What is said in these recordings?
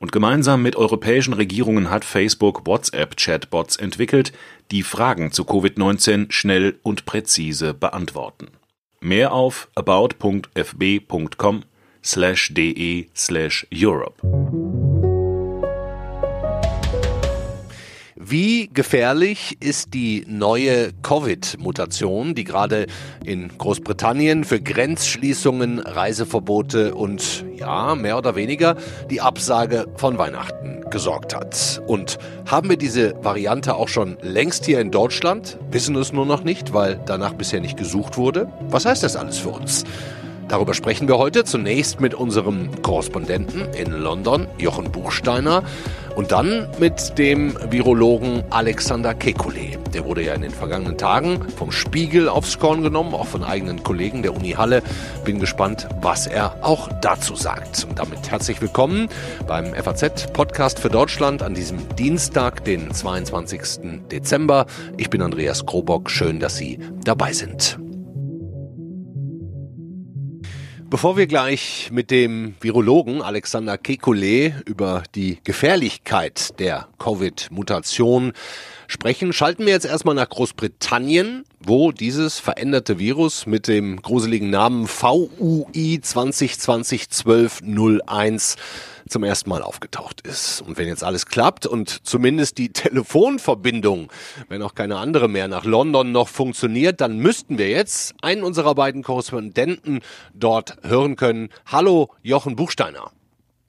Und gemeinsam mit europäischen Regierungen hat Facebook WhatsApp-Chatbots entwickelt, die Fragen zu Covid-19 schnell und präzise beantworten. Mehr auf about.fb.com Wie gefährlich ist die neue Covid-Mutation, die gerade in Großbritannien für Grenzschließungen, Reiseverbote und ja, mehr oder weniger die Absage von Weihnachten gesorgt hat? Und haben wir diese Variante auch schon längst hier in Deutschland? Wissen es nur noch nicht, weil danach bisher nicht gesucht wurde? Was heißt das alles für uns? Darüber sprechen wir heute zunächst mit unserem Korrespondenten in London, Jochen Buchsteiner, und dann mit dem Virologen Alexander Kekulé. Der wurde ja in den vergangenen Tagen vom Spiegel aufs Korn genommen, auch von eigenen Kollegen der Uni Halle. Bin gespannt, was er auch dazu sagt. Und damit herzlich willkommen beim FAZ-Podcast für Deutschland an diesem Dienstag, den 22. Dezember. Ich bin Andreas Krobock. Schön, dass Sie dabei sind. Bevor wir gleich mit dem Virologen Alexander Kekulé über die Gefährlichkeit der Covid-Mutation sprechen, schalten wir jetzt erstmal nach Großbritannien, wo dieses veränderte Virus mit dem gruseligen Namen VUI 2020 1201 zum ersten Mal aufgetaucht ist. Und wenn jetzt alles klappt und zumindest die Telefonverbindung, wenn auch keine andere mehr, nach London noch funktioniert, dann müssten wir jetzt einen unserer beiden Korrespondenten dort hören können. Hallo, Jochen Buchsteiner.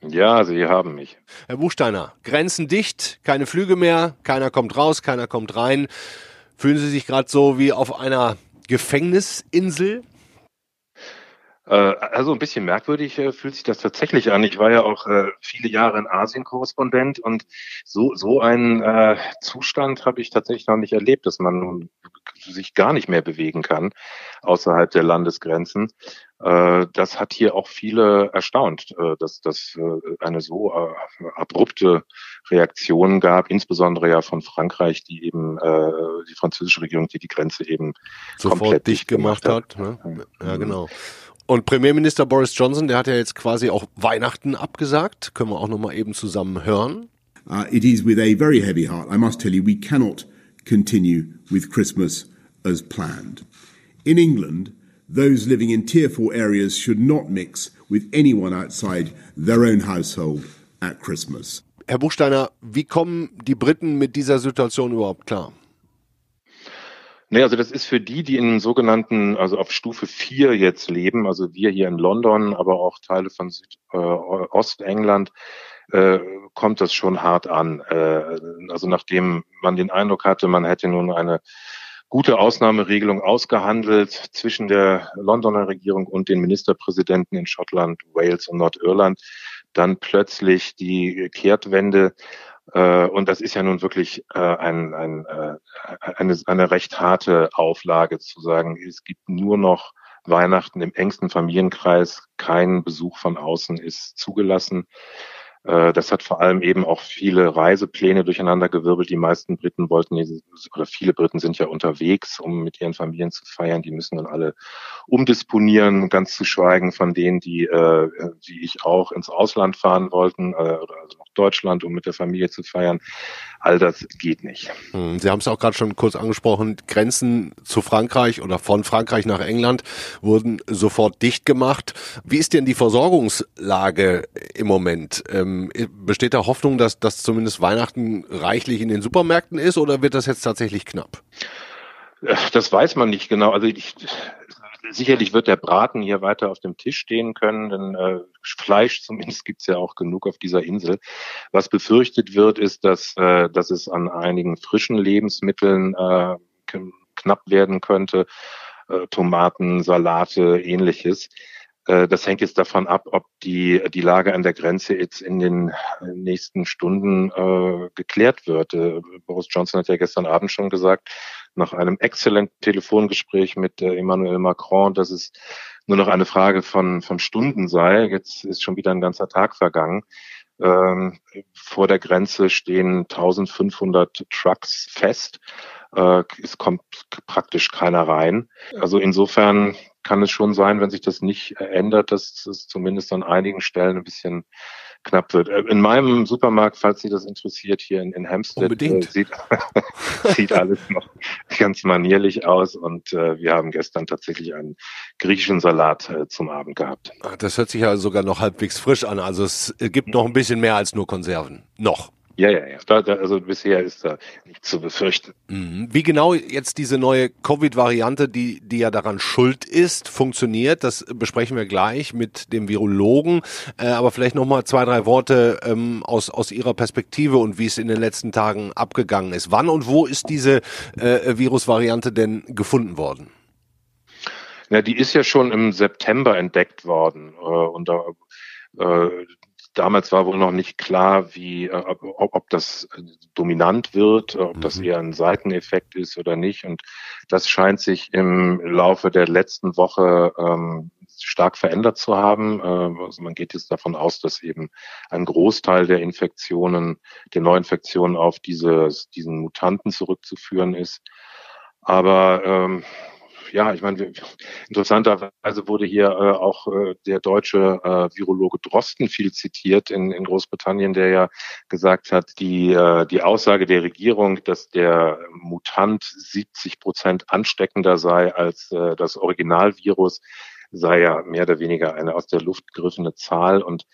Ja, Sie haben mich. Herr Buchsteiner, Grenzen dicht, keine Flüge mehr, keiner kommt raus, keiner kommt rein. Fühlen Sie sich gerade so wie auf einer Gefängnisinsel? Äh, also ein bisschen merkwürdig äh, fühlt sich das tatsächlich an. Ich war ja auch äh, viele Jahre in Asien Korrespondent und so so einen Zustand habe ich tatsächlich noch nicht erlebt, dass man sich gar nicht mehr bewegen kann außerhalb der Landesgrenzen. Das hat hier auch viele erstaunt, dass das eine so abrupte Reaktion gab, insbesondere ja von Frankreich, die eben die französische Regierung, die die Grenze eben sofort komplett dicht gemacht, gemacht hat. hat ne? Ja, genau. Und Premierminister Boris Johnson, der hat ja jetzt quasi auch Weihnachten abgesagt. Können wir auch nochmal eben zusammen hören. Uh, it is with a very heavy heart. I must tell you, we cannot continue with Christmas as planned. In England, those living in tier four areas should not mix with anyone outside their own household at Christmas. Herr Buchsteiner, wie kommen die Briten mit dieser Situation überhaupt klar? Nee, also das ist für die, die in sogenannten, also auf Stufe 4 jetzt leben, also wir hier in London, aber auch Teile von Südostengland, äh, äh, kommt das schon hart an. Äh, also nachdem man den Eindruck hatte, man hätte nun eine gute Ausnahmeregelung ausgehandelt zwischen der Londoner Regierung und den Ministerpräsidenten in Schottland, Wales und Nordirland, dann plötzlich die Kehrtwende und das ist ja nun wirklich äh, ein, ein, äh, eine, eine recht harte Auflage zu sagen, es gibt nur noch Weihnachten im engsten Familienkreis, kein Besuch von außen ist zugelassen. Äh, das hat vor allem eben auch viele Reisepläne durcheinandergewirbelt. Die meisten Briten wollten, oder viele Briten sind ja unterwegs, um mit ihren Familien zu feiern. Die müssen dann alle umdisponieren, ganz zu schweigen von denen, die, äh, wie ich auch, ins Ausland fahren wollten, äh, also nach Deutschland, um mit der Familie zu feiern. All das geht nicht. Hm, Sie haben es auch gerade schon kurz angesprochen, Grenzen zu Frankreich oder von Frankreich nach England wurden sofort dicht gemacht. Wie ist denn die Versorgungslage im Moment? Ähm, besteht da Hoffnung, dass, dass zumindest Weihnachten reichlich in den Supermärkten ist oder wird das jetzt tatsächlich knapp? Das weiß man nicht genau. Also ich, sicherlich wird der Braten hier weiter auf dem Tisch stehen können, denn äh, Fleisch zumindest gibt's ja auch genug auf dieser Insel. Was befürchtet wird, ist, dass, äh, dass es an einigen frischen Lebensmitteln äh, knapp werden könnte. Äh, Tomaten, Salate, ähnliches. Äh, das hängt jetzt davon ab, ob die, die Lage an der Grenze jetzt in den nächsten Stunden äh, geklärt wird. Äh, Boris Johnson hat ja gestern Abend schon gesagt, nach einem exzellenten Telefongespräch mit äh, Emmanuel Macron, dass es nur noch eine Frage von, von Stunden sei. Jetzt ist schon wieder ein ganzer Tag vergangen. Ähm, vor der Grenze stehen 1500 Trucks fest. Äh, es kommt praktisch keiner rein. Also insofern kann es schon sein, wenn sich das nicht ändert, dass es zumindest an einigen Stellen ein bisschen knapp wird. Äh, in meinem Supermarkt, falls Sie das interessiert, hier in, in Hampstead, äh, sieht, sieht alles noch ganz manierlich aus und äh, wir haben gestern tatsächlich einen griechischen Salat äh, zum Abend gehabt. Ah, das hört sich ja sogar noch halbwegs frisch an. Also es gibt noch ein bisschen mehr als nur Konserven. Noch. Ja, ja, ja. Da, da, also bisher ist da nichts zu befürchten. Mhm. Wie genau jetzt diese neue Covid-Variante, die, die ja daran schuld ist, funktioniert, das besprechen wir gleich mit dem Virologen. Äh, aber vielleicht nochmal zwei, drei Worte ähm, aus, aus Ihrer Perspektive und wie es in den letzten Tagen abgegangen ist. Wann und wo ist diese äh, Virusvariante denn gefunden worden? Ja, die ist ja schon im September entdeckt worden. Äh, und da äh, Damals war wohl noch nicht klar, wie, äh, ob, ob das äh, dominant wird, ob das mhm. eher ein Seiteneffekt ist oder nicht. Und das scheint sich im Laufe der letzten Woche ähm, stark verändert zu haben. Äh, also man geht jetzt davon aus, dass eben ein Großteil der Infektionen, der Neuinfektionen auf dieses, diesen Mutanten zurückzuführen ist. Aber ähm, ja, ich meine, interessanterweise wurde hier äh, auch äh, der deutsche äh, Virologe Drosten viel zitiert in, in Großbritannien, der ja gesagt hat, die, äh, die Aussage der Regierung, dass der Mutant 70 Prozent ansteckender sei als äh, das Originalvirus, sei ja mehr oder weniger eine aus der Luft gegriffene Zahl. Und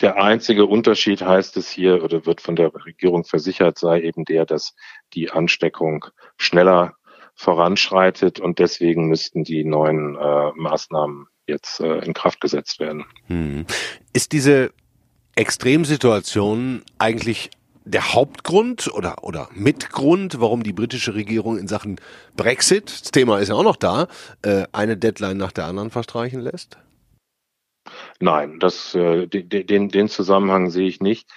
der einzige Unterschied heißt es hier oder wird von der Regierung versichert, sei eben der, dass die Ansteckung schneller voranschreitet und deswegen müssten die neuen äh, Maßnahmen jetzt äh, in Kraft gesetzt werden. Hm. Ist diese Extremsituation eigentlich der Hauptgrund oder, oder Mitgrund, warum die britische Regierung in Sachen Brexit, das Thema ist ja auch noch da, äh, eine Deadline nach der anderen verstreichen lässt? Nein, das, äh, den, den Zusammenhang sehe ich nicht.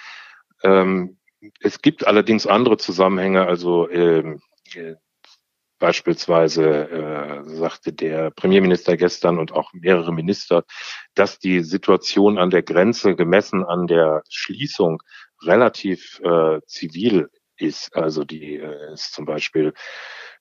Ähm, es gibt allerdings andere Zusammenhänge, also ähm, äh, Beispielsweise äh, sagte der Premierminister gestern und auch mehrere Minister, dass die Situation an der Grenze gemessen an der Schließung relativ äh, zivil ist. Also die äh, es zum Beispiel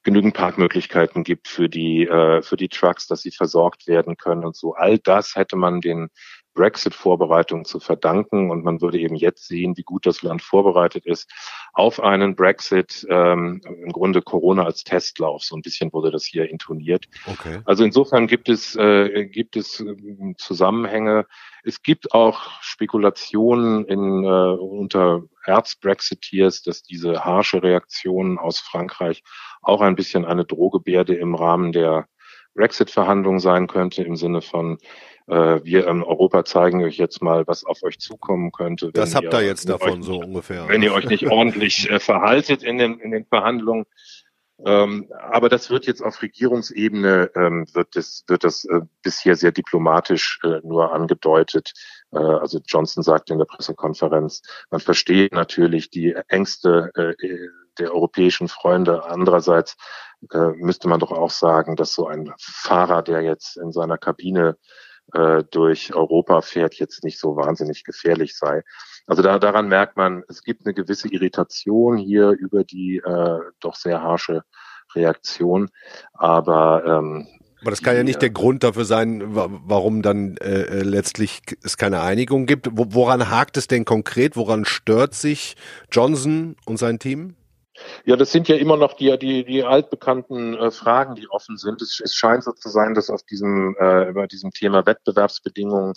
genügend Parkmöglichkeiten gibt für die äh, für die Trucks, dass sie versorgt werden können und so. All das hätte man den Brexit-Vorbereitung zu verdanken. Und man würde eben jetzt sehen, wie gut das Land vorbereitet ist auf einen Brexit. Ähm, Im Grunde Corona als Testlauf. So ein bisschen wurde das hier intoniert. Okay. Also insofern gibt es, äh, gibt es äh, Zusammenhänge. Es gibt auch Spekulationen in, äh, unter Erz-Brexiteers, dass diese harsche Reaktion aus Frankreich auch ein bisschen eine Drohgebärde im Rahmen der Brexit-Verhandlungen sein könnte, im Sinne von, äh, wir in Europa zeigen euch jetzt mal, was auf euch zukommen könnte. Das habt ihr jetzt davon so ungefähr. Wenn ihr euch nicht ordentlich äh, verhaltet in den, in den Verhandlungen. Ähm, aber das wird jetzt auf Regierungsebene, ähm, wird das, wird das äh, bisher sehr diplomatisch äh, nur angedeutet. Äh, also Johnson sagte in der Pressekonferenz, man versteht natürlich die Ängste äh, der europäischen Freunde. Andererseits äh, müsste man doch auch sagen, dass so ein Fahrer, der jetzt in seiner Kabine äh, durch Europa fährt, jetzt nicht so wahnsinnig gefährlich sei. Also da, daran merkt man, es gibt eine gewisse Irritation hier über die äh, doch sehr harsche Reaktion. Aber ähm, aber das kann ja nicht der Grund dafür sein, warum dann äh, äh, letztlich es keine Einigung gibt. Woran hakt es denn konkret? Woran stört sich Johnson und sein Team? Ja, das sind ja immer noch die, die, die altbekannten äh, Fragen, die offen sind. Es, es scheint so zu sein, dass auf diesem, äh, über diesem Thema Wettbewerbsbedingungen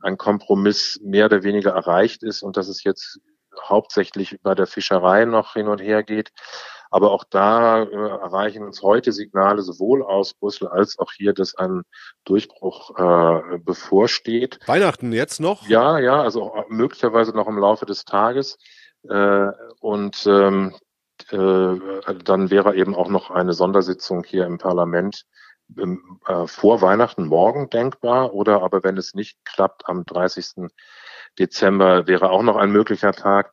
ein Kompromiss mehr oder weniger erreicht ist und dass es jetzt hauptsächlich bei der Fischerei noch hin und her geht. Aber auch da äh, erreichen uns heute Signale sowohl aus Brüssel als auch hier, dass ein Durchbruch äh, bevorsteht. Weihnachten jetzt noch? Ja, ja, also möglicherweise noch im Laufe des Tages. Äh, und ähm, äh, dann wäre eben auch noch eine Sondersitzung hier im Parlament im, äh, vor Weihnachten morgen denkbar oder aber wenn es nicht klappt am 30. Dezember wäre auch noch ein möglicher Tag.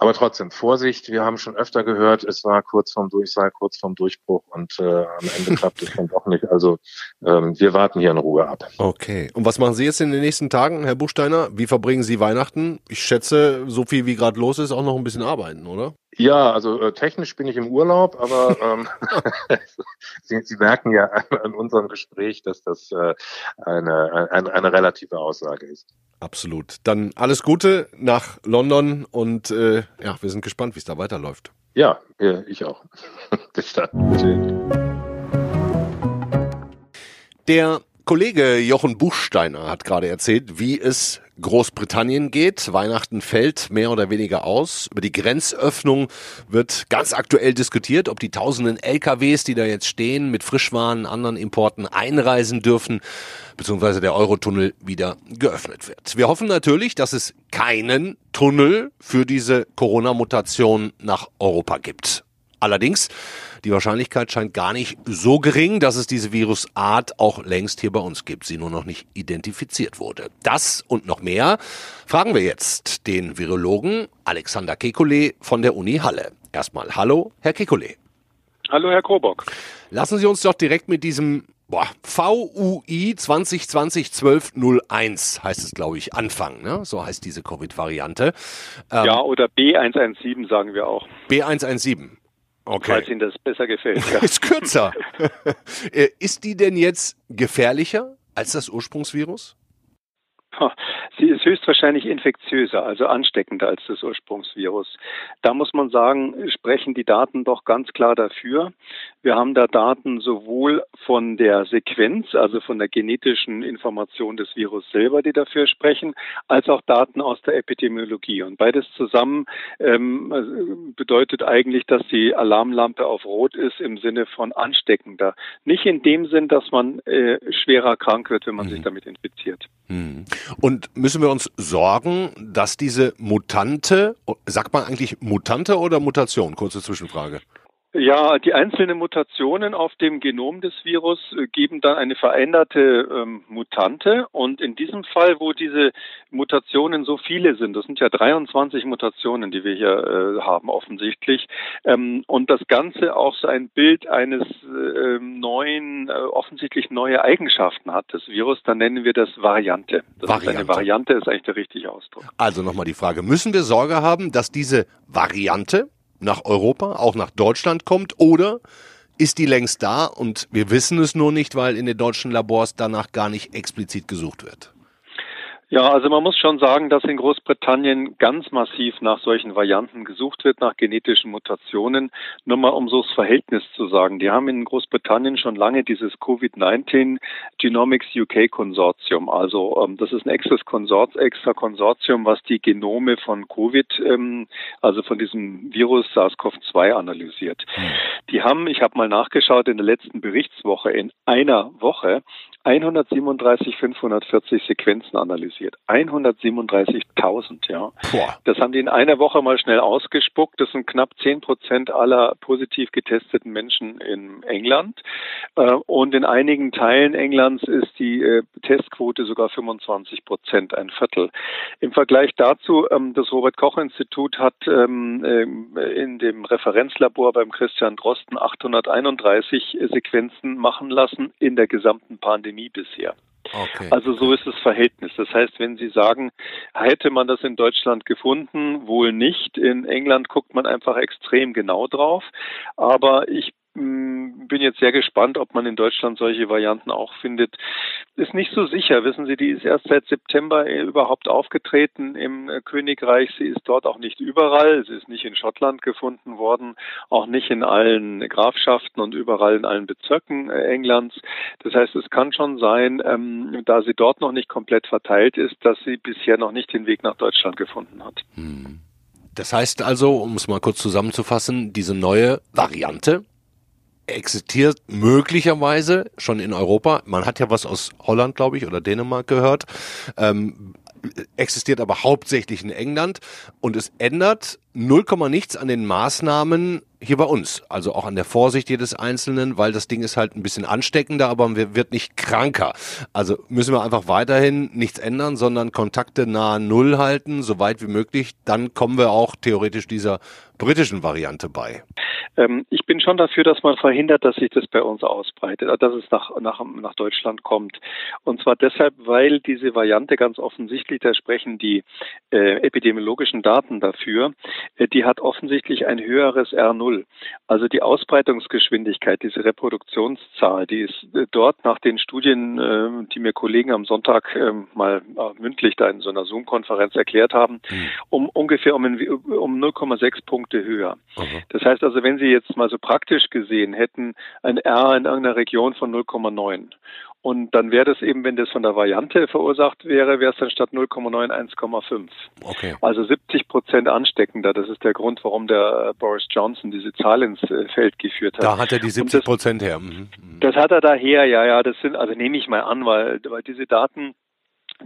Aber trotzdem, Vorsicht, wir haben schon öfter gehört, es war kurz vorm Durchsal, kurz vorm Durchbruch und äh, am Ende klappt es dann doch nicht. Also ähm, wir warten hier in Ruhe ab. Okay. Und was machen Sie jetzt in den nächsten Tagen, Herr Buchsteiner? Wie verbringen Sie Weihnachten? Ich schätze, so viel wie gerade los ist, auch noch ein bisschen arbeiten, oder? Ja, also äh, technisch bin ich im Urlaub, aber ähm, Sie, Sie merken ja an, an, unserem Gespräch, dass das äh, eine, eine, eine relative Aussage ist. Absolut. Dann alles Gute nach London und äh, ja, wir sind gespannt, wie es da weiterläuft. Ja, ich auch. Bis dann. Der Kollege Jochen Buchsteiner hat gerade erzählt, wie es Großbritannien geht. Weihnachten fällt mehr oder weniger aus. Über die Grenzöffnung wird ganz aktuell diskutiert, ob die tausenden LKWs, die da jetzt stehen, mit Frischwaren, anderen Importen einreisen dürfen, beziehungsweise der Eurotunnel wieder geöffnet wird. Wir hoffen natürlich, dass es keinen Tunnel für diese Corona-Mutation nach Europa gibt. Allerdings, die Wahrscheinlichkeit scheint gar nicht so gering, dass es diese Virusart auch längst hier bei uns gibt, sie nur noch nicht identifiziert wurde. Das und noch mehr fragen wir jetzt den Virologen Alexander Kekulé von der Uni Halle. Erstmal hallo, Herr Kekulé. Hallo, Herr Krobock. Lassen Sie uns doch direkt mit diesem boah, VUI 2020-1201 heißt es, glaube ich, anfangen. Ne? So heißt diese Covid-Variante. Ähm, ja, oder B117 sagen wir auch. B117. Okay. Falls Ihnen das besser gefällt. Ja. ist kürzer. Äh, ist die denn jetzt gefährlicher als das Ursprungsvirus? Sie ist höchstwahrscheinlich infektiöser, also ansteckender als das Ursprungsvirus. Da muss man sagen, sprechen die Daten doch ganz klar dafür. Wir haben da Daten sowohl von der Sequenz, also von der genetischen Information des Virus selber, die dafür sprechen, als auch Daten aus der Epidemiologie. Und beides zusammen ähm, bedeutet eigentlich, dass die Alarmlampe auf Rot ist im Sinne von ansteckender. Nicht in dem Sinn, dass man äh, schwerer krank wird, wenn man mhm. sich damit infiziert. Mhm. Und müssen wir uns sorgen, dass diese Mutante, sagt man eigentlich Mutante oder Mutation? Kurze Zwischenfrage. Ja, die einzelnen Mutationen auf dem Genom des Virus äh, geben dann eine veränderte ähm, Mutante. Und in diesem Fall, wo diese Mutationen so viele sind, das sind ja 23 Mutationen, die wir hier äh, haben offensichtlich, ähm, und das Ganze auch so ein Bild eines äh, neuen, äh, offensichtlich neue Eigenschaften hat, des Virus, dann nennen wir das Variante. Das Variante. ist eine Variante, ist eigentlich der richtige Ausdruck. Also nochmal die Frage, müssen wir Sorge haben, dass diese Variante nach Europa, auch nach Deutschland kommt? Oder ist die längst da und wir wissen es nur nicht, weil in den deutschen Labors danach gar nicht explizit gesucht wird? Ja, also man muss schon sagen, dass in Großbritannien ganz massiv nach solchen Varianten gesucht wird, nach genetischen Mutationen. Nur mal um so das Verhältnis zu sagen. Die haben in Großbritannien schon lange dieses Covid-19 Genomics UK Konsortium. Also ähm, das ist ein extra, Konsort, extra Konsortium, was die Genome von Covid, ähm, also von diesem Virus SARS-CoV-2 analysiert. Hm. Die haben, ich habe mal nachgeschaut, in der letzten Berichtswoche in einer Woche 137 540 Sequenzen analysiert. 137.000, ja. Boah. Das haben die in einer Woche mal schnell ausgespuckt. Das sind knapp 10 Prozent aller positiv getesteten Menschen in England. Äh, und in einigen Teilen Englands ist die äh, Testquote sogar 25 Prozent, ein Viertel. Im Vergleich dazu, ähm, das Robert-Koch-Institut hat ähm, in dem Referenzlabor beim Christian Drosten 831 Sequenzen machen lassen in der gesamten Pandemie nie bisher. Okay. Also so ist das Verhältnis. Das heißt, wenn Sie sagen, hätte man das in Deutschland gefunden, wohl nicht. In England guckt man einfach extrem genau drauf. Aber ich bin jetzt sehr gespannt, ob man in Deutschland solche Varianten auch findet. Ist nicht so sicher. Wissen Sie, die ist erst seit September äh, überhaupt aufgetreten im äh, Königreich. Sie ist dort auch nicht überall. Sie ist nicht in Schottland gefunden worden, auch nicht in allen Grafschaften und überall in allen Bezirken äh, Englands. Das heißt, es kann schon sein, ähm, da sie dort noch nicht komplett verteilt ist, dass sie bisher noch nicht den Weg nach Deutschland gefunden hat. Hm. Das heißt also, um es mal kurz zusammenzufassen, diese neue Variante, existiert möglicherweise schon in Europa. Man hat ja was aus Holland, glaube ich, oder Dänemark gehört. Ähm, existiert aber hauptsächlich in England und es ändert null Komma nichts an den Maßnahmen hier bei uns, also auch an der Vorsicht jedes Einzelnen, weil das Ding ist halt ein bisschen ansteckender, aber wird nicht kranker. Also müssen wir einfach weiterhin nichts ändern, sondern Kontakte nahe Null halten, so weit wie möglich. Dann kommen wir auch theoretisch dieser britischen Variante bei. Ähm, ich bin schon dafür, dass man verhindert, dass sich das bei uns ausbreitet, dass es nach, nach, nach Deutschland kommt. Und zwar deshalb, weil diese Variante ganz offensichtlich, da sprechen die äh, epidemiologischen Daten dafür, die hat offensichtlich ein höheres R0. Also die Ausbreitungsgeschwindigkeit, diese Reproduktionszahl, die ist äh, dort nach den Studien, äh, die mir Kollegen am Sonntag ähm, mal äh, mündlich da in so einer Zoom-Konferenz erklärt haben, mhm. um ungefähr um, um 0,6 Punkte höher. Das heißt also, wenn Sie jetzt mal so praktisch gesehen hätten, ein R in irgendeiner Region von 0,9 und dann wäre das eben, wenn das von der Variante verursacht wäre, wäre es dann statt 0,9 1,5. Okay. Also 70 Prozent ansteckender. Das ist der Grund, warum der Boris Johnson diese Zahl ins äh, Feld geführt hat. Da hat er die 70 Prozent her. Mhm. mhm. Das hat er daher, ja, ja. Das sind, also nehme ich mal an, weil, weil diese Daten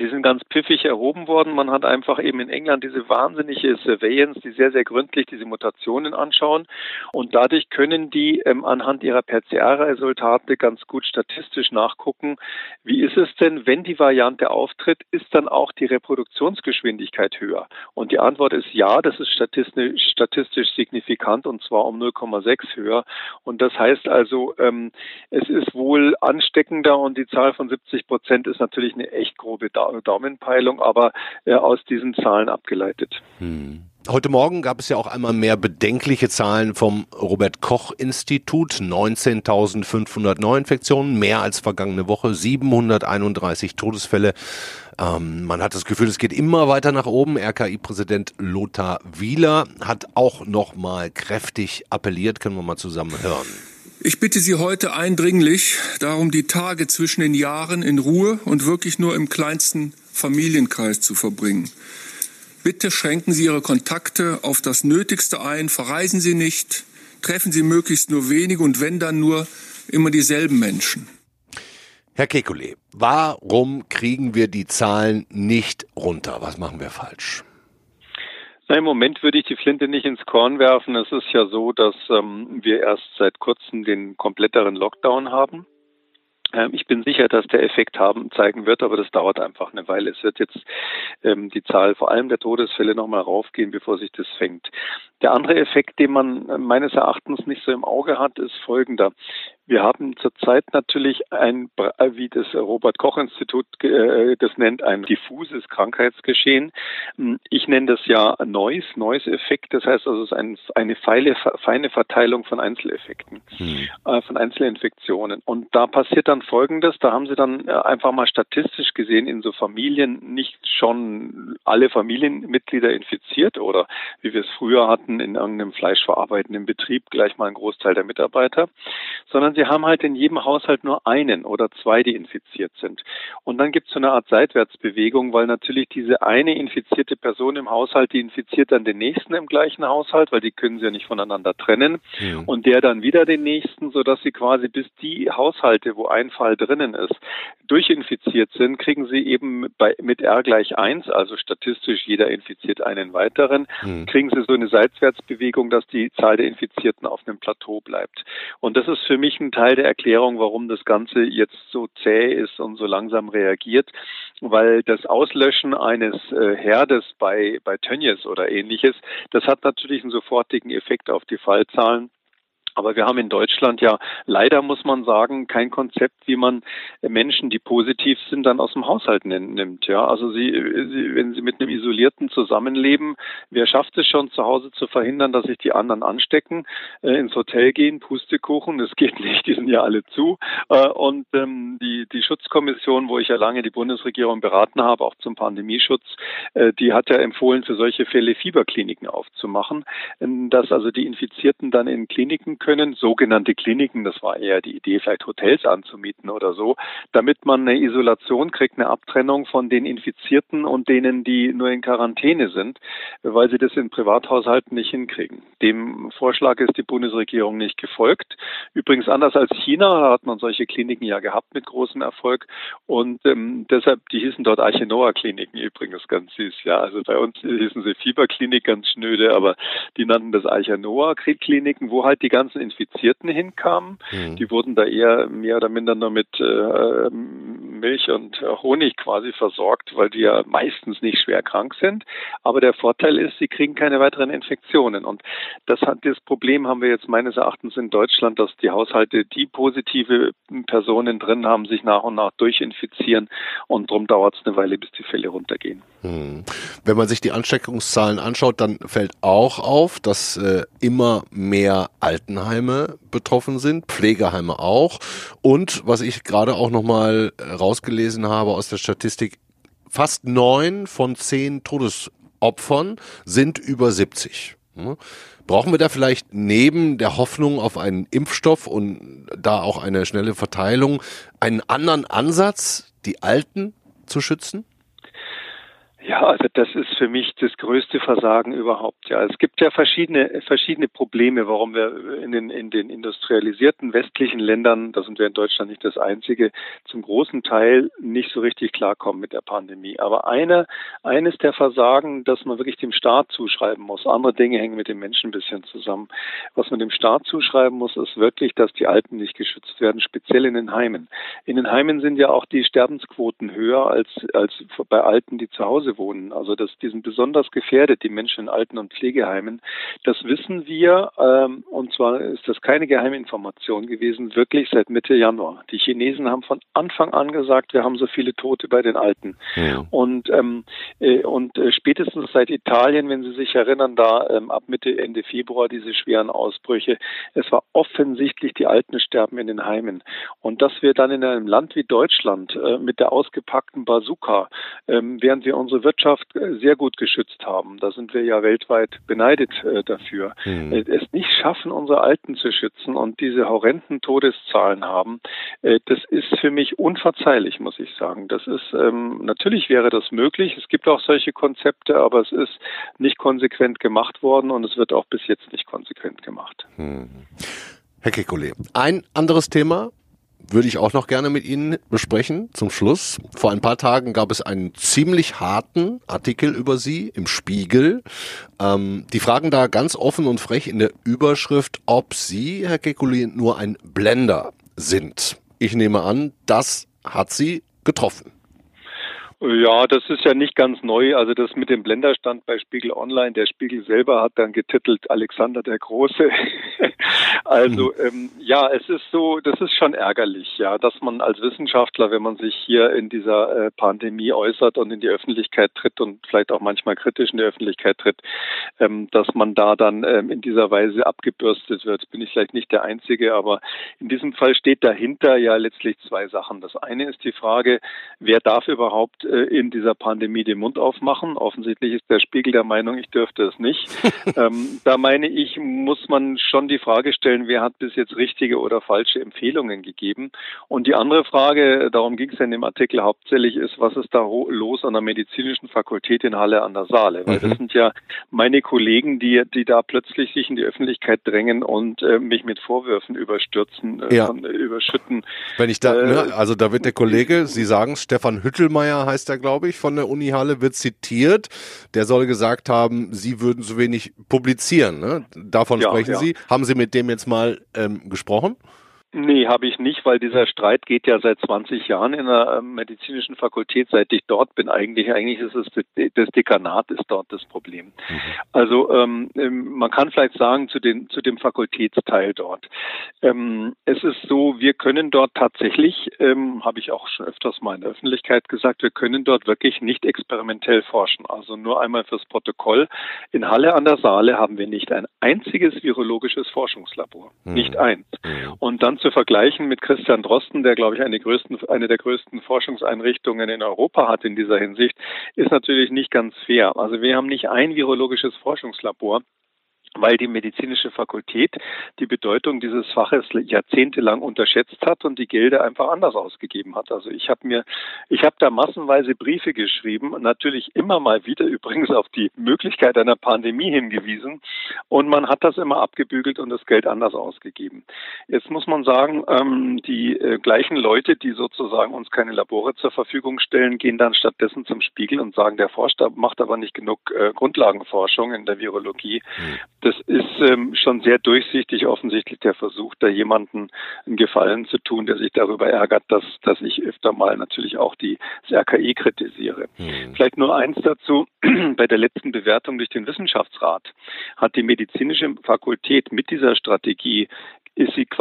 die sind ganz piffig erhoben worden. Man hat einfach eben in England diese wahnsinnige Surveillance, die sehr, sehr gründlich diese Mutationen anschauen. Und dadurch können die ähm, anhand ihrer PCR-Resultate ganz gut statistisch nachgucken, wie ist es denn, wenn die Variante auftritt, ist dann auch die Reproduktionsgeschwindigkeit höher? Und die Antwort ist ja, das ist statistisch, statistisch signifikant und zwar um 0,6 höher. Und das heißt also, ähm, es ist wohl ansteckender und die Zahl von 70 Prozent ist natürlich eine echt grobe Daten. Daumenpeilung, aber äh, aus diesen Zahlen abgeleitet. Hm. Heute Morgen gab es ja auch einmal mehr bedenkliche Zahlen vom Robert Koch Institut. 19.500 Neuinfektionen, mehr als vergangene Woche, 731 Todesfälle. Ähm, man hat das Gefühl, es geht immer weiter nach oben. RKI-Präsident Lothar Wieler hat auch noch mal kräftig appelliert. Können wir mal zusammen hören. Ich bitte Sie heute eindringlich darum, die Tage zwischen den Jahren in Ruhe und wirklich nur im kleinsten Familienkreis zu verbringen. Bitte schränken Sie Ihre Kontakte auf das Nötigste ein, verreisen Sie nicht, treffen Sie möglichst nur wenige und wenn dann nur immer dieselben Menschen. Herr Kekulé, warum kriegen wir die Zahlen nicht runter? Was machen wir falsch? Na, Im Moment würde ich die Flinte nicht ins Korn werfen. Es ist ja so, dass ähm, wir erst seit kurzem den kompletteren Lockdown haben. Ähm, ich bin sicher, dass der Effekt haben zeigen wird, aber das dauert einfach eine Weile. Es wird jetzt ähm, die Zahl vor allem der Todesfälle nochmal raufgehen, bevor sich das fängt. Der andere Effekt, den man äh, meines Erachtens nicht so im Auge hat, ist folgender. Wir haben zurzeit natürlich ein, wie das Robert-Koch-Institut äh, das nennt, ein diffuses Krankheitsgeschehen. Ich nenne das ja Noise, Noise-Effekt. Das heißt also, es ist ein, eine feine, feine Verteilung von Einzeleffekten, hm. äh, von Einzelinfektionen. Und da passiert dann Folgendes. Da haben sie dann äh, einfach mal statistisch gesehen in so Familien nicht schon alle Familienmitglieder infiziert oder wie wir es früher hatten in irgendeinem fleischverarbeitenden Betrieb gleich mal ein Großteil der Mitarbeiter, sondern sondern sie haben halt in jedem Haushalt nur einen oder zwei, die infiziert sind. Und dann gibt es so eine Art Seitwärtsbewegung, weil natürlich diese eine infizierte Person im Haushalt, die infiziert dann den nächsten im gleichen Haushalt, weil die können sie ja nicht voneinander trennen. Ja. Und der dann wieder den nächsten, sodass sie quasi bis die Haushalte, wo ein Fall drinnen ist, durchinfiziert sind, kriegen sie eben bei, mit R gleich eins, also statistisch jeder infiziert einen weiteren, mhm. kriegen sie so eine Seitwärtsbewegung, dass die Zahl der Infizierten auf einem Plateau bleibt. Und das ist für mich ein Teil der Erklärung, warum das Ganze jetzt so zäh ist und so langsam reagiert, weil das Auslöschen eines äh, Herdes bei, bei Tönnies oder ähnliches, das hat natürlich einen sofortigen Effekt auf die Fallzahlen. Aber wir haben in Deutschland ja leider, muss man sagen, kein Konzept, wie man Menschen, die positiv sind, dann aus dem Haushalt nimmt. Ja, also sie, sie, wenn sie mit einem Isolierten zusammenleben, wer schafft es schon zu Hause zu verhindern, dass sich die anderen anstecken, äh, ins Hotel gehen, Pustekuchen, das geht nicht, die sind ja alle zu. Äh, und ähm, die, die Schutzkommission, wo ich ja lange die Bundesregierung beraten habe, auch zum Pandemieschutz, äh, die hat ja empfohlen, für solche Fälle Fieberkliniken aufzumachen, dass also die Infizierten dann in Kliniken können, sogenannte Kliniken, das war eher die Idee, vielleicht Hotels anzumieten oder so, damit man eine Isolation kriegt, eine Abtrennung von den Infizierten und denen, die nur in Quarantäne sind, weil sie das in Privathaushalten nicht hinkriegen. Dem Vorschlag ist die Bundesregierung nicht gefolgt. Übrigens anders als China, da hat man solche Kliniken ja gehabt mit großem Erfolg und ähm, deshalb, die hießen dort Archenoa-Kliniken übrigens ganz süß, ja. Also bei uns hießen sie Fieberklinik ganz schnöde, aber die nannten das Archenoa-Kliniken, wo halt die ganzen Infizierten hinkamen. Mhm. Die wurden da eher mehr oder minder nur mit äh, Milch und Honig quasi versorgt, weil die ja meistens nicht schwer krank sind. Aber der Vorteil ist, sie kriegen keine weiteren Infektionen. Und das hat das Problem haben wir jetzt meines Erachtens in Deutschland, dass die Haushalte, die positive Personen drin haben, sich nach und nach durchinfizieren und darum dauert es eine Weile, bis die Fälle runtergehen. Hm. Wenn man sich die Ansteckungszahlen anschaut, dann fällt auch auf, dass äh, immer mehr Altenheime betroffen sind, Pflegeheime auch. Und was ich gerade auch nochmal rausgelesen habe aus der Statistik, fast neun von zehn Todesopfern sind über 70. Hm? Brauchen wir da vielleicht neben der Hoffnung auf einen Impfstoff und da auch eine schnelle Verteilung einen anderen Ansatz, die Alten zu schützen? Ja, also das ist für mich das größte Versagen überhaupt. Ja, es gibt ja verschiedene verschiedene Probleme, warum wir in den in den industrialisierten westlichen Ländern, da sind wir in Deutschland nicht das einzige, zum großen Teil nicht so richtig klarkommen mit der Pandemie. Aber eine eines der Versagen, das man wirklich dem Staat zuschreiben muss. Andere Dinge hängen mit den Menschen ein bisschen zusammen. Was man dem Staat zuschreiben muss, ist wirklich, dass die Alten nicht geschützt werden, speziell in den Heimen. In den Heimen sind ja auch die Sterbensquoten höher als als bei Alten, die zu Hause wohnen. Also dass die sind besonders gefährdet, die Menschen in Alten- und Pflegeheimen. Das wissen wir, ähm, und zwar ist das keine Geheiminformation gewesen, wirklich seit Mitte Januar. Die Chinesen haben von Anfang an gesagt, wir haben so viele Tote bei den Alten. Ja. Und, ähm, äh, und äh, spätestens seit Italien, wenn Sie sich erinnern, da ähm, ab Mitte, Ende Februar diese schweren Ausbrüche, es war offensichtlich, die Alten sterben in den Heimen. Und dass wir dann in einem Land wie Deutschland äh, mit der ausgepackten Bazooka, ähm, während wir unsere Wirtschaft äh, sehr gut geschützt haben. Da sind wir ja weltweit beneidet äh, dafür. Mhm. Äh, es nicht schaffen, unsere Alten zu schützen und diese horrenden Todeszahlen haben, äh, das ist für mich unverzeihlich, muss ich sagen. Das ist ähm, natürlich wäre das möglich. Es gibt auch solche Konzepte, aber es ist nicht konsequent gemacht worden und es wird auch bis jetzt nicht konsequent gemacht. Mhm. Herr Kekulé, ein anderes Thema, würde ich auch noch gerne mit Ihnen besprechen zum Schluss. Vor ein paar Tagen gab es einen ziemlich harten Artikel über Sie im Spiegel. Ähm, die fragen da ganz offen und frech in der Überschrift, ob Sie, Herr Kekulé, nur ein Blender sind. Ich nehme an, das hat Sie getroffen. Ja, das ist ja nicht ganz neu. Also das mit dem Blender stand bei Spiegel Online. Der Spiegel selber hat dann getitelt Alexander der Große. also mhm. ähm, ja, es ist so, das ist schon ärgerlich, ja, dass man als Wissenschaftler, wenn man sich hier in dieser äh, Pandemie äußert und in die Öffentlichkeit tritt und vielleicht auch manchmal kritisch in die Öffentlichkeit tritt, ähm, dass man da dann ähm, in dieser Weise abgebürstet wird. Bin ich vielleicht nicht der Einzige, aber in diesem Fall steht dahinter ja letztlich zwei Sachen. Das eine ist die Frage, wer darf überhaupt in dieser Pandemie den Mund aufmachen. Offensichtlich ist der Spiegel der Meinung, ich dürfte es nicht. ähm, da meine ich, muss man schon die Frage stellen, wer hat bis jetzt richtige oder falsche Empfehlungen gegeben? Und die andere Frage, darum ging es ja in dem Artikel hauptsächlich, ist, was ist da los an der medizinischen Fakultät in Halle an der Saale? Weil mhm. das sind ja meine Kollegen, die, die da plötzlich sich in die Öffentlichkeit drängen und äh, mich mit Vorwürfen überstürzen, äh, ja. von, äh, überschütten. Wenn ich da, ne, äh, also da wird der Kollege, Sie sagen Stefan Hüttelmeier heißt heißt er, glaube ich, von der Uni Halle, wird zitiert. Der soll gesagt haben, Sie würden so wenig publizieren. Ne? Davon ja, sprechen ja. Sie. Haben Sie mit dem jetzt mal ähm, gesprochen? Nee, habe ich nicht, weil dieser Streit geht ja seit 20 Jahren in der ähm, medizinischen Fakultät, seit ich dort bin. Eigentlich, eigentlich ist es das Dekanat ist dort das Problem. Mhm. Also ähm, ähm, man kann vielleicht sagen zu den zu dem Fakultätsteil dort. Ähm, es ist so, wir können dort tatsächlich, ähm, habe ich auch schon öfters mal in der Öffentlichkeit gesagt, wir können dort wirklich nicht experimentell forschen. Also nur einmal fürs Protokoll. In Halle an der Saale haben wir nicht ein einziges virologisches Forschungslabor, mhm. nicht eins. Mhm. Und dann zu vergleichen mit Christian Drosten, der, glaube ich, eine, größten, eine der größten Forschungseinrichtungen in Europa hat in dieser Hinsicht, ist natürlich nicht ganz fair. Also wir haben nicht ein virologisches Forschungslabor weil die medizinische Fakultät die Bedeutung dieses Faches jahrzehntelang unterschätzt hat und die Gelder einfach anders ausgegeben hat. Also ich habe mir, ich habe da massenweise Briefe geschrieben, natürlich immer mal wieder übrigens auf die Möglichkeit einer Pandemie hingewiesen und man hat das immer abgebügelt und das Geld anders ausgegeben. Jetzt muss man sagen, ähm, die äh, gleichen Leute, die sozusagen uns keine Labore zur Verfügung stellen, gehen dann stattdessen zum Spiegel und sagen, der Forscher macht aber nicht genug äh, Grundlagenforschung in der Virologie. Mhm. Das ist ähm, schon sehr durchsichtig offensichtlich der Versuch, da jemanden einen Gefallen zu tun, der sich darüber ärgert, dass, dass ich öfter mal natürlich auch die, das RKI kritisiere. Hm. Vielleicht nur eins dazu. Bei der letzten Bewertung durch den Wissenschaftsrat hat die medizinische Fakultät mit dieser Strategie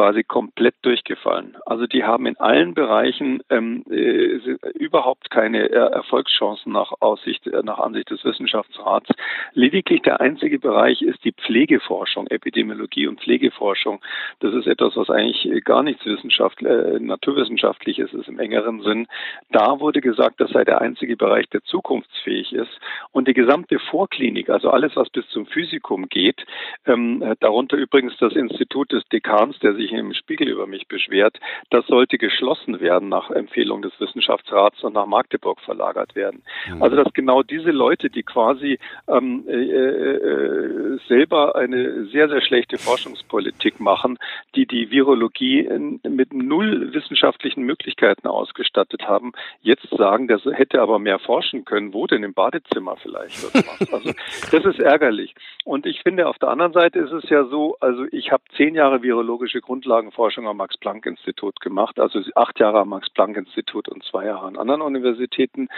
quasi komplett durchgefallen. Also die haben in allen Bereichen ähm, äh, überhaupt keine äh, Erfolgschancen nach Aussicht, äh, nach Ansicht des Wissenschaftsrats. Lediglich der einzige Bereich ist die Pflegeforschung, Epidemiologie und Pflegeforschung. Das ist etwas, was eigentlich gar nichts Wissenschaft, äh, naturwissenschaftliches ist im engeren Sinn. Da wurde gesagt, das sei der einzige Bereich, der zukunftsfähig ist. Und die gesamte Vorklinik, also alles, was bis zum Physikum geht, ähm, darunter übrigens das Institut des Dekans der sich im Spiegel über mich beschwert, das sollte geschlossen werden nach Empfehlung des Wissenschaftsrats und nach Magdeburg verlagert werden. Mhm. Also dass genau diese Leute, die quasi ähm, äh, äh, selber eine sehr, sehr schlechte Forschungspolitik machen, die die Virologie in, mit null wissenschaftlichen Möglichkeiten ausgestattet haben, jetzt sagen, das hätte aber mehr forschen können. Wo denn? Im Badezimmer vielleicht? Also das ist ärgerlich. Und ich finde, auf der anderen Seite ist es ja so, also ich habe zehn Jahre virologische Grundlagenforschung am Max-Planck-Institut gemacht, also acht Jahre am Max-Planck-Institut und zwei Jahre an anderen Universitäten.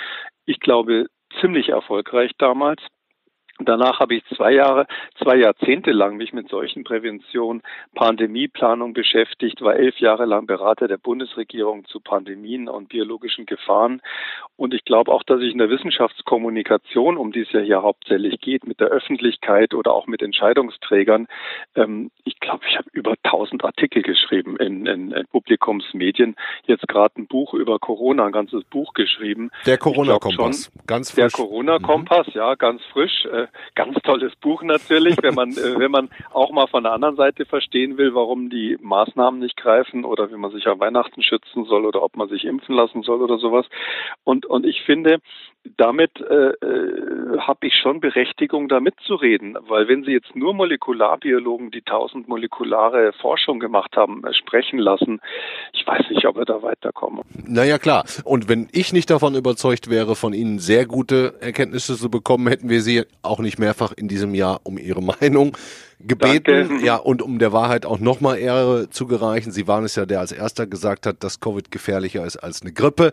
Ich glaube, ziemlich erfolgreich damals. Danach habe ich zwei Jahre, zwei Jahrzehnte lang mich mit solchen Prävention, Pandemieplanung beschäftigt, war elf Jahre lang Berater der Bundesregierung zu Pandemien und biologischen Gefahren. Und ich glaube auch, dass ich in der Wissenschaftskommunikation, um die es ja hier hauptsächlich geht, mit der Öffentlichkeit oder auch mit Entscheidungsträgern, ähm, ich glaube, ich habe über tausend Artikel geschrieben in, in, in Publikumsmedien. Jetzt gerade ein Buch über Corona, ein ganzes Buch geschrieben. Der Corona-Kompass, ganz frisch. Der Corona-Kompass, mhm. ja, ganz frisch. Äh, ganz tolles Buch natürlich, wenn man, äh, wenn man auch mal von der anderen Seite verstehen will, warum die Maßnahmen nicht greifen oder wie man sich an Weihnachten schützen soll oder ob man sich impfen lassen soll oder sowas. Und, und ich finde, damit äh, äh, habe ich schon Berechtigung, da mitzureden, weil wenn Sie jetzt nur Molekularbiologen, die tausend molekulare Forschung gemacht haben, äh, sprechen lassen, ich weiß nicht, ob wir da weiterkommen. Naja, klar. Und wenn ich nicht davon überzeugt wäre, von Ihnen sehr gute Erkenntnisse zu bekommen, hätten wir Sie auch nicht mehrfach in diesem Jahr um Ihre Meinung gebeten, Danke. ja, und um der Wahrheit auch nochmal Ehre zu gereichen. Sie waren es ja, der als erster gesagt hat, dass Covid gefährlicher ist als eine Grippe,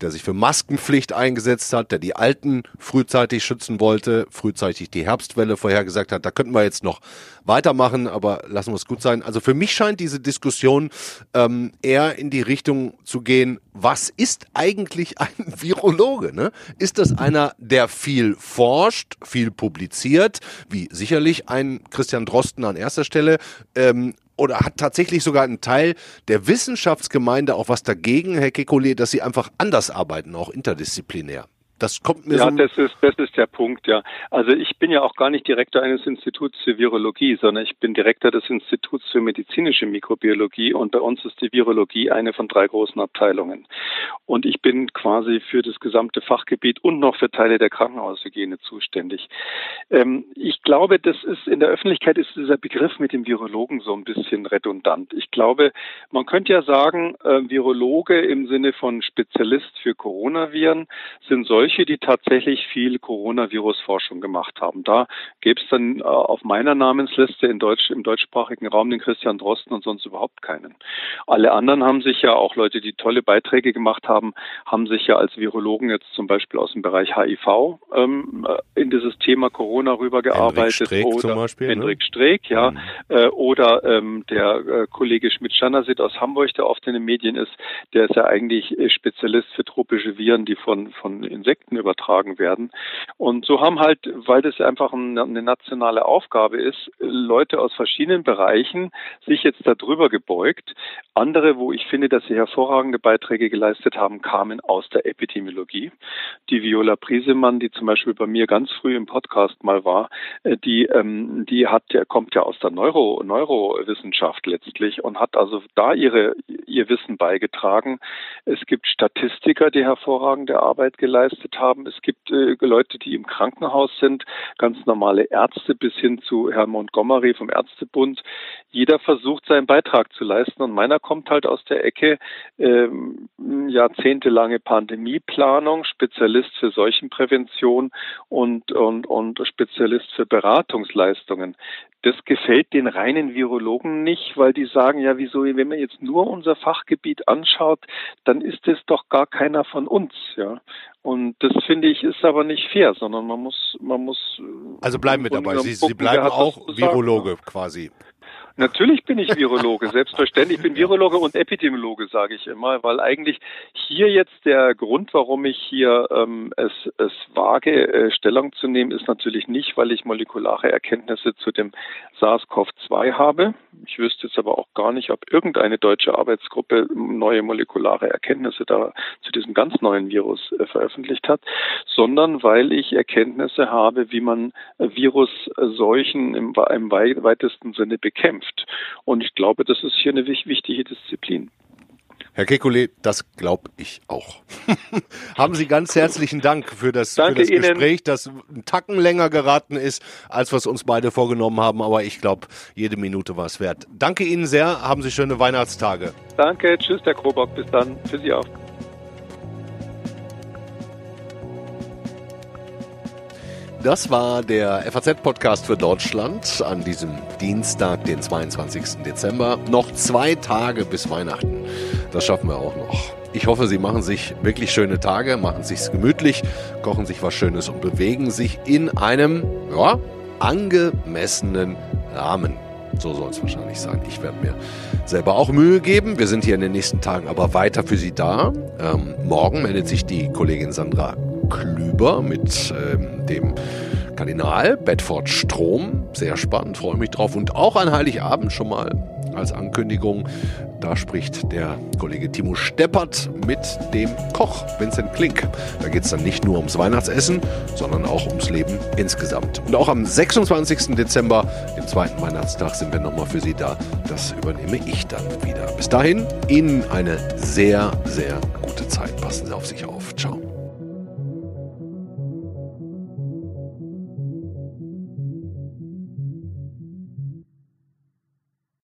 der sich für Maskenpflicht eingesetzt hat, der die Alten frühzeitig schützen wollte, frühzeitig die Herbstwelle vorhergesagt hat. Da könnten wir jetzt noch weitermachen, aber lassen wir es gut sein. Also für mich scheint diese Diskussion ähm, eher in die Richtung zu gehen, was ist eigentlich ein Virologe? Ne? Ist das einer, der viel forscht, viel publiziert, wie sicherlich ein Christian Drosten an erster Stelle, ähm, oder hat tatsächlich sogar ein Teil der Wissenschaftsgemeinde auch was dagegen, Herr Kekulé, dass sie einfach anders arbeiten, auch interdisziplinär? Das kommt mir ja, so. das ist, das ist der Punkt, ja. Also ich bin ja auch gar nicht Direktor eines Instituts für Virologie, sondern ich bin Direktor des Instituts für medizinische Mikrobiologie und bei uns ist die Virologie eine von drei großen Abteilungen. Und ich bin quasi für das gesamte Fachgebiet und noch für Teile der Krankenhaushygiene zuständig. Ähm, ich glaube, das ist in der Öffentlichkeit ist dieser Begriff mit dem Virologen so ein bisschen redundant. Ich glaube, man könnte ja sagen, äh, Virologe im Sinne von Spezialist für Coronaviren sind solche solche, die tatsächlich viel Coronavirus-Forschung gemacht haben. Da gäbe es dann äh, auf meiner Namensliste in Deutsch, im deutschsprachigen Raum den Christian Drosten und sonst überhaupt keinen. Alle anderen haben sich ja, auch Leute, die tolle Beiträge gemacht haben, haben sich ja als Virologen jetzt zum Beispiel aus dem Bereich HIV ähm, äh, in dieses Thema Corona rübergearbeitet. Streeck oder zum Beispiel, ne? Hendrik ne? Streeck, ja. Mhm. Äh, oder ähm, der äh, Kollege Schmidt-Schanasit aus Hamburg, der oft in den Medien ist, der ist ja eigentlich äh, Spezialist für tropische Viren, die von, von Insekten Insekten übertragen werden. Und so haben halt, weil das einfach eine nationale Aufgabe ist, Leute aus verschiedenen Bereichen sich jetzt darüber gebeugt. Andere, wo ich finde, dass sie hervorragende Beiträge geleistet haben, kamen aus der Epidemiologie. Die Viola Priesemann, die zum Beispiel bei mir ganz früh im Podcast mal war, äh, die, ähm, die hat, kommt ja aus der Neuro, Neurowissenschaft letztlich und hat also da ihre, ihr Wissen beigetragen. Es gibt Statistiker, die hervorragende Arbeit geleistet haben. Es gibt äh, Leute, die im Krankenhaus sind, ganz normale Ärzte bis hin zu Herrn Montgomery vom Ärztebund. Jeder versucht, seinen Beitrag zu leisten und meiner kommt halt aus der Ecke ähm, jahrzehntelange Pandemieplanung, Spezialist für Seuchenprävention und, und, und Spezialist für Beratungsleistungen. Das gefällt den reinen Virologen nicht, weil die sagen, ja, wieso, wenn man jetzt nur unser Fachgebiet anschaut, dann ist es doch gar keiner von uns, ja. Und das finde ich ist aber nicht fair, sondern man muss, man muss. Also bleiben wir dabei. Sie, Sie bleiben auch Virologe quasi. Natürlich bin ich Virologe, selbstverständlich. Ich bin Virologe und Epidemiologe, sage ich immer, weil eigentlich hier jetzt der Grund, warum ich hier ähm, es, es wage, äh, Stellung zu nehmen, ist natürlich nicht, weil ich molekulare Erkenntnisse zu dem SARS-CoV-2 habe. Ich wüsste jetzt aber auch gar nicht, ob irgendeine deutsche Arbeitsgruppe neue molekulare Erkenntnisse da zu diesem ganz neuen Virus äh, veröffentlicht hat, sondern weil ich Erkenntnisse habe, wie man Virusseuchen im, im weitesten Sinne bekämpft kämpft. Und ich glaube, das ist hier eine wichtige Disziplin. Herr Kekulé, das glaube ich auch. Haben Sie ganz herzlichen Dank für das, für das Gespräch, das einen Tacken länger geraten ist, als wir es uns beide vorgenommen haben. Aber ich glaube, jede Minute war es wert. Danke Ihnen sehr. Haben Sie schöne Weihnachtstage. Danke. Tschüss, Herr Krobock. Bis dann. Für Sie auch. Das war der FAZ-Podcast für Deutschland an diesem Dienstag, den 22. Dezember. Noch zwei Tage bis Weihnachten. Das schaffen wir auch noch. Ich hoffe, Sie machen sich wirklich schöne Tage, machen sich's gemütlich, kochen sich was Schönes und bewegen sich in einem, ja, angemessenen Rahmen. So soll es wahrscheinlich sein. Ich werde mir selber auch Mühe geben. Wir sind hier in den nächsten Tagen aber weiter für Sie da. Ähm, morgen meldet sich die Kollegin Sandra Klüber mit ähm, dem Kardinal Bedford Strom. Sehr spannend, freue mich drauf. Und auch an Heiligabend schon mal als Ankündigung. Da spricht der Kollege Timo Steppert mit dem Koch Vincent Klink. Da geht es dann nicht nur ums Weihnachtsessen, sondern auch ums Leben insgesamt. Und auch am 26. Dezember, dem zweiten Weihnachtstag, sind wir nochmal für Sie da. Das übernehme ich dann wieder. Bis dahin, Ihnen eine sehr, sehr gute Zeit. Passen Sie auf sich auf. Ciao.